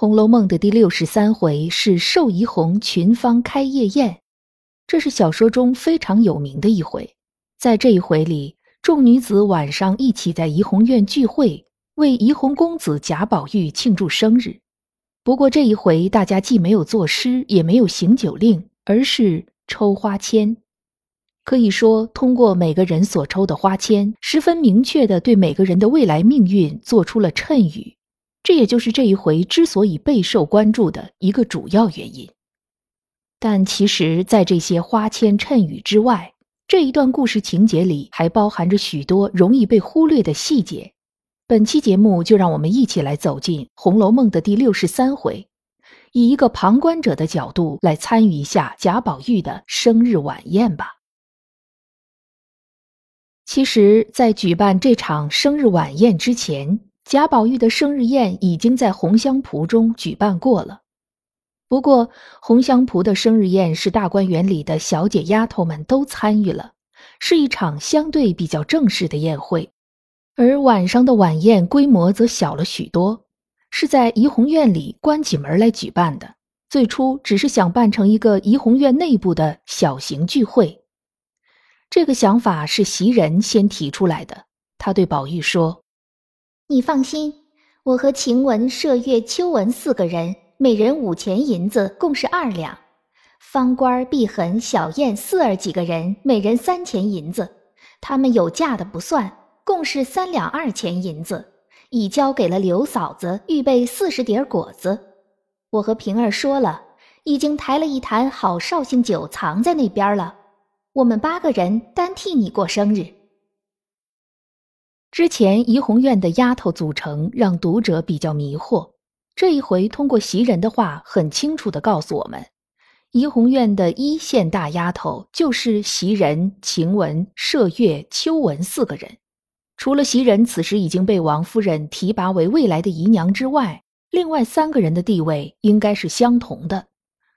红楼梦》的第六十三回是寿怡红群芳开夜宴，这是小说中非常有名的一回。在这一回里，众女子晚上一起在怡红院聚会，为怡红公子贾宝玉庆祝生日。不过这一回，大家既没有作诗，也没有行酒令，而是抽花签。可以说，通过每个人所抽的花签，十分明确的对每个人的未来命运做出了谶语。这也就是这一回之所以备受关注的一个主要原因。但其实，在这些花签衬语之外，这一段故事情节里还包含着许多容易被忽略的细节。本期节目就让我们一起来走进《红楼梦》的第六十三回，以一个旁观者的角度来参与一下贾宝玉的生日晚宴吧。其实，在举办这场生日晚宴之前，贾宝玉的生日宴已经在红香圃中举办过了。不过，红香圃的生日宴是大观园里的小姐丫头们都参与了，是一场相对比较正式的宴会。而晚上的晚宴规模则小了许多，是在怡红院里关起门来举办的。最初只是想办成一个怡红院内部的小型聚会。这个想法是袭人先提出来的。他对宝玉说：“你放心，我和晴雯、麝月、秋纹四个人，每人五钱银子，共是二两；方官、碧痕、小燕四儿几个人，每人三钱银子，他们有价的不算。”共是三两二钱银子，已交给了刘嫂子，预备四十碟果子。我和平儿说了，已经抬了一坛好绍兴酒藏在那边了。我们八个人单替你过生日。之前怡红院的丫头组成让读者比较迷惑，这一回通过袭人的话，很清楚的告诉我们。怡红院的一线大丫头就是袭人、晴雯、麝月、秋纹四个人。除了袭人此时已经被王夫人提拔为未来的姨娘之外，另外三个人的地位应该是相同的，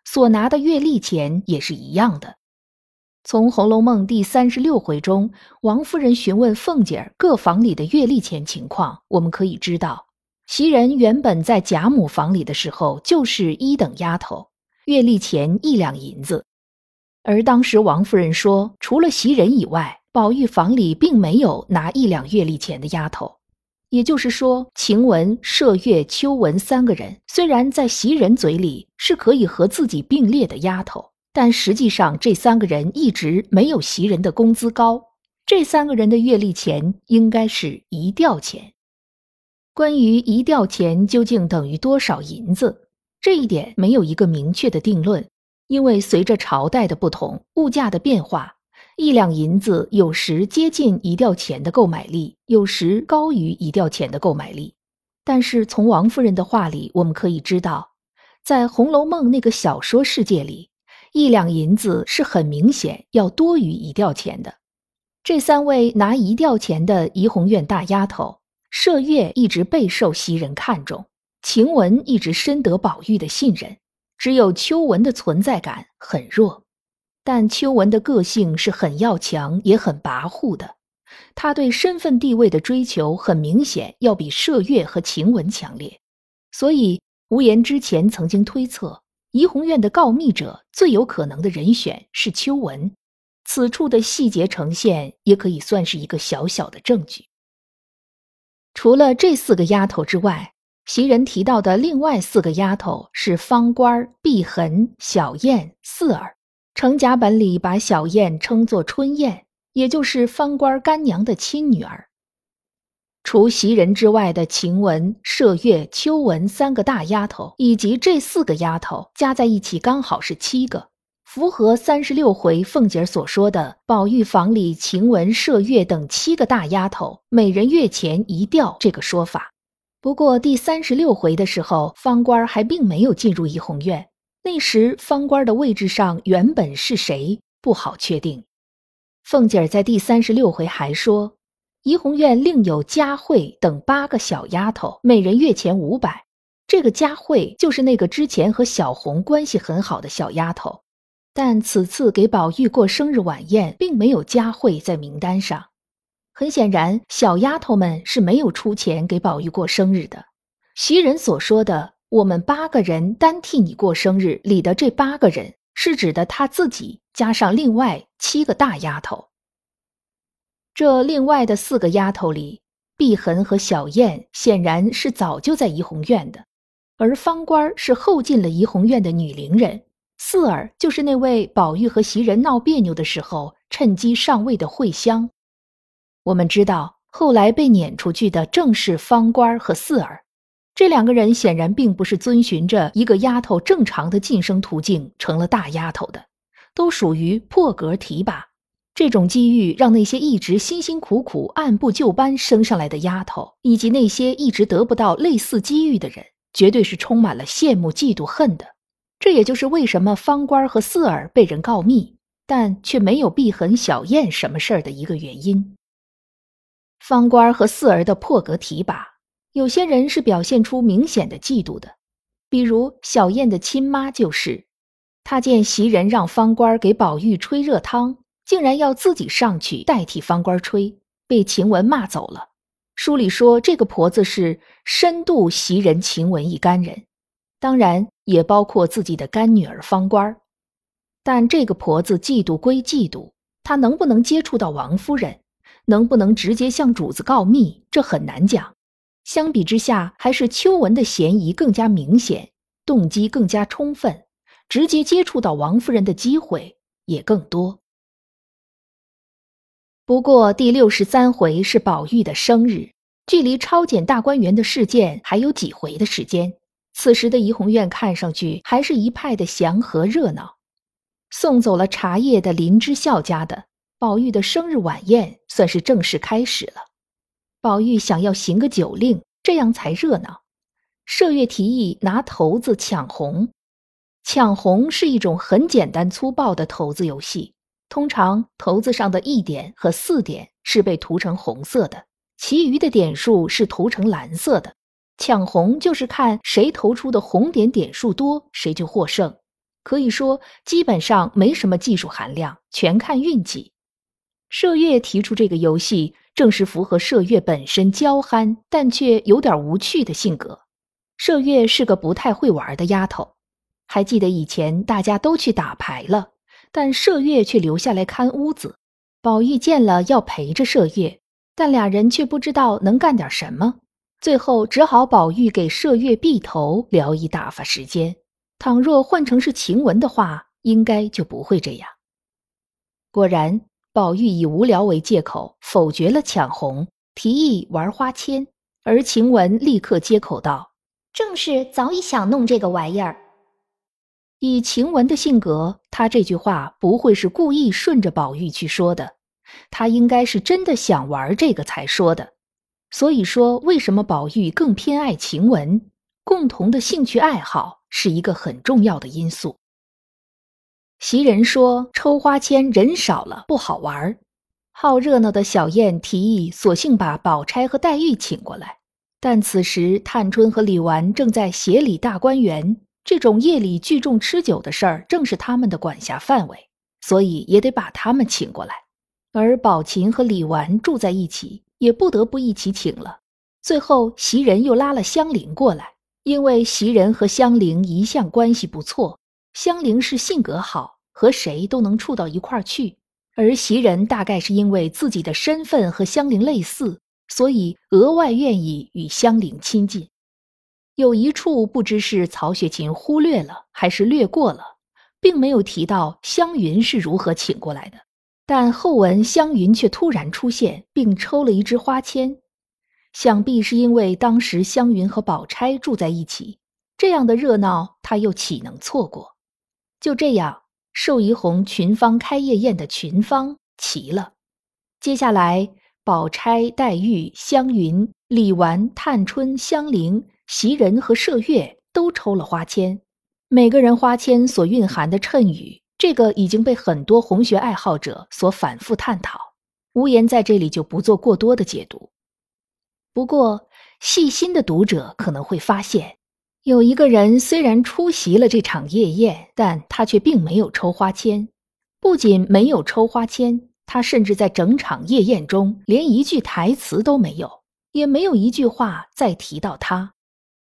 所拿的月例钱也是一样的。从《红楼梦》第三十六回中，王夫人询问凤姐儿各房里的月例钱情况，我们可以知道，袭人原本在贾母房里的时候就是一等丫头，月例钱一两银子，而当时王夫人说，除了袭人以外。宝玉房里并没有拿一两月例钱的丫头，也就是说，晴雯、麝月、秋纹三个人虽然在袭人嘴里是可以和自己并列的丫头，但实际上这三个人一直没有袭人的工资高。这三个人的月例钱应该是一吊钱。关于一吊钱究竟等于多少银子，这一点没有一个明确的定论，因为随着朝代的不同，物价的变化。一两银子有时接近一吊钱的购买力，有时高于一吊钱的购买力。但是从王夫人的话里，我们可以知道，在《红楼梦》那个小说世界里，一两银子是很明显要多于一吊钱的。这三位拿一吊钱的怡红院大丫头，麝月一直备受袭人看重，晴雯一直深得宝玉的信任，只有秋纹的存在感很弱。但秋纹的个性是很要强，也很跋扈的。她对身份地位的追求，很明显要比麝月和晴雯强烈。所以，无言之前曾经推测，怡红院的告密者最有可能的人选是秋纹。此处的细节呈现，也可以算是一个小小的证据。除了这四个丫头之外，袭人提到的另外四个丫头是方官、碧痕、小燕、四儿。程甲本里把小燕称作春燕，也就是方官干娘的亲女儿。除袭人之外的晴雯、麝月、秋纹三个大丫头，以及这四个丫头加在一起，刚好是七个，符合三十六回凤姐所说的宝玉房里晴雯、麝月等七个大丫头，每人月钱一吊这个说法。不过第三十六回的时候，方官还并没有进入怡红院。那时方官的位置上原本是谁，不好确定。凤姐在第三十六回还说，怡红院另有佳慧等八个小丫头，每人月钱五百。这个佳慧就是那个之前和小红关系很好的小丫头，但此次给宝玉过生日晚宴，并没有佳慧在名单上。很显然，小丫头们是没有出钱给宝玉过生日的。袭人所说的“我们八个人单替你过生日”里的这八个人，是指的她自己加上另外七个大丫头。这另外的四个丫头里，碧痕和小燕显然是早就在怡红院的，而方官是后进了怡红院的女伶人，四儿就是那位宝玉和袭人闹别扭的时候趁机上位的慧香。我们知道，后来被撵出去的正是方官和四儿，这两个人显然并不是遵循着一个丫头正常的晋升途径成了大丫头的，都属于破格提拔。这种机遇让那些一直辛辛苦苦按部就班升上来的丫头，以及那些一直得不到类似机遇的人，绝对是充满了羡慕、嫉妒、恨的。这也就是为什么方官和四儿被人告密，但却没有避痕、小燕什么事儿的一个原因。方官和四儿的破格提拔，有些人是表现出明显的嫉妒的，比如小燕的亲妈就是，她见袭人让方官给宝玉吹热汤，竟然要自己上去代替方官吹，被晴雯骂走了。书里说这个婆子是深度袭人、晴雯一干人，当然也包括自己的干女儿方官。但这个婆子嫉妒归嫉妒，她能不能接触到王夫人？能不能直接向主子告密，这很难讲。相比之下，还是秋文的嫌疑更加明显，动机更加充分，直接接触到王夫人的机会也更多。不过第六十三回是宝玉的生日，距离抄检大观园的事件还有几回的时间。此时的怡红院看上去还是一派的祥和热闹。送走了茶叶的林之孝家的。宝玉的生日晚宴算是正式开始了。宝玉想要行个酒令，这样才热闹。麝月提议拿骰子抢红，抢红是一种很简单粗暴的骰子游戏。通常骰子上的一点和四点是被涂成红色的，其余的点数是涂成蓝色的。抢红就是看谁投出的红点点数多，谁就获胜。可以说，基本上没什么技术含量，全看运气。麝月提出这个游戏，正是符合麝月本身娇憨但却有点无趣的性格。麝月是个不太会玩的丫头，还记得以前大家都去打牌了，但麝月却留下来看屋子。宝玉见了要陪着麝月，但俩人却不知道能干点什么，最后只好宝玉给麝月避头，聊以打发时间。倘若换成是晴雯的话，应该就不会这样。果然。宝玉以无聊为借口否决了抢红，提议玩花签，而晴雯立刻接口道：“正是早已想弄这个玩意儿。”以晴雯的性格，她这句话不会是故意顺着宝玉去说的，她应该是真的想玩这个才说的。所以说，为什么宝玉更偏爱晴雯？共同的兴趣爱好是一个很重要的因素。袭人说：“抽花签人少了不好玩好热闹的小燕提议，索性把宝钗和黛玉请过来。但此时探春和李纨正在协理大观园，这种夜里聚众吃酒的事儿正是他们的管辖范围，所以也得把他们请过来。而宝琴和李纨住在一起，也不得不一起请了。最后袭人又拉了香菱过来，因为袭人和香菱一向关系不错。”香菱是性格好，和谁都能处到一块儿去，而袭人大概是因为自己的身份和香菱类似，所以额外愿意与香菱亲近。有一处不知是曹雪芹忽略了还是略过了，并没有提到湘云是如何请过来的，但后文湘云却突然出现，并抽了一支花签，想必是因为当时湘云和宝钗住在一起，这样的热闹他又岂能错过？就这样，寿怡红群芳开夜宴的群芳齐了。接下来，宝钗、黛玉、湘云、李纨、探春、香菱、袭人和麝月都抽了花签。每个人花签所蕴含的谶语，这个已经被很多红学爱好者所反复探讨。无言在这里就不做过多的解读。不过，细心的读者可能会发现，有一个人虽然出席了这场夜宴，但他却并没有抽花签。不仅没有抽花签，他甚至在整场夜宴中连一句台词都没有，也没有一句话再提到他。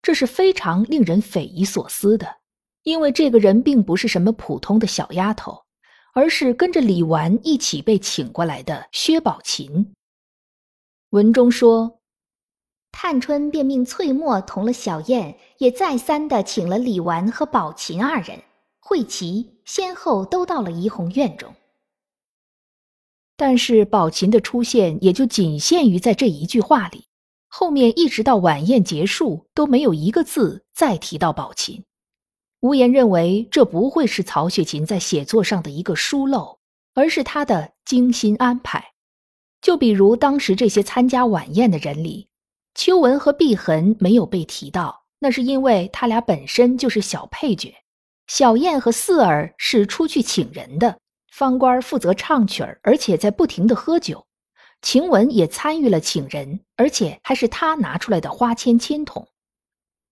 这是非常令人匪夷所思的，因为这个人并不是什么普通的小丫头。而是跟着李纨一起被请过来的薛宝琴。文中说，探春便命翠墨同了小燕，也再三的请了李纨和宝琴二人会齐，先后都到了怡红院中。但是宝琴的出现也就仅限于在这一句话里，后面一直到晚宴结束都没有一个字再提到宝琴。无言认为，这不会是曹雪芹在写作上的一个疏漏，而是他的精心安排。就比如当时这些参加晚宴的人里，秋纹和碧痕没有被提到，那是因为他俩本身就是小配角。小燕和四儿是出去请人的，方官负责唱曲儿，而且在不停的喝酒。晴雯也参与了请人，而且还是他拿出来的花签签筒。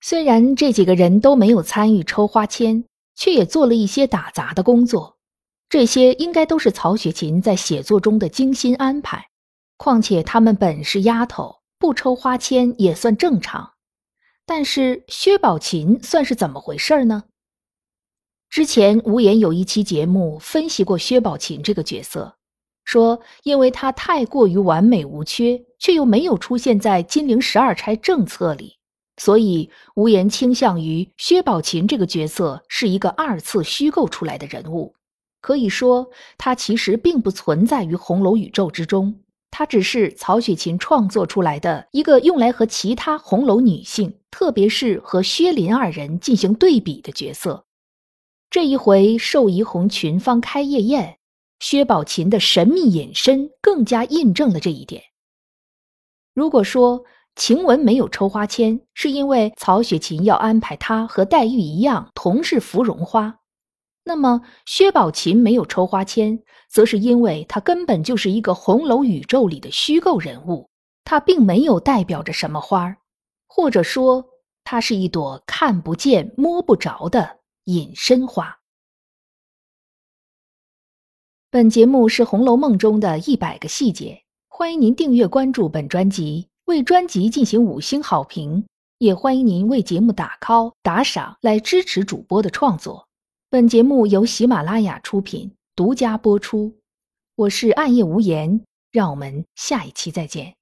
虽然这几个人都没有参与抽花签，却也做了一些打杂的工作。这些应该都是曹雪芹在写作中的精心安排。况且他们本是丫头，不抽花签也算正常。但是薛宝琴算是怎么回事呢？之前无言有一期节目分析过薛宝琴这个角色，说因为他太过于完美无缺，却又没有出现在金陵十二钗正册里。所以，无言倾向于薛宝琴这个角色是一个二次虚构出来的人物，可以说，他其实并不存在于红楼宇宙之中，他只是曹雪芹创作出来的一个用来和其他红楼女性，特别是和薛林二人进行对比的角色。这一回寿怡红群芳开夜宴，薛宝琴的神秘隐身更加印证了这一点。如果说，晴雯没有抽花签，是因为曹雪芹要安排她和黛玉一样同是芙蓉花。那么薛宝琴没有抽花签，则是因为她根本就是一个红楼宇宙里的虚构人物，她并没有代表着什么花儿，或者说她是一朵看不见、摸不着的隐身花。本节目是《红楼梦》中的一百个细节，欢迎您订阅关注本专辑。为专辑进行五星好评，也欢迎您为节目打 call 打赏来支持主播的创作。本节目由喜马拉雅出品，独家播出。我是暗夜无言，让我们下一期再见。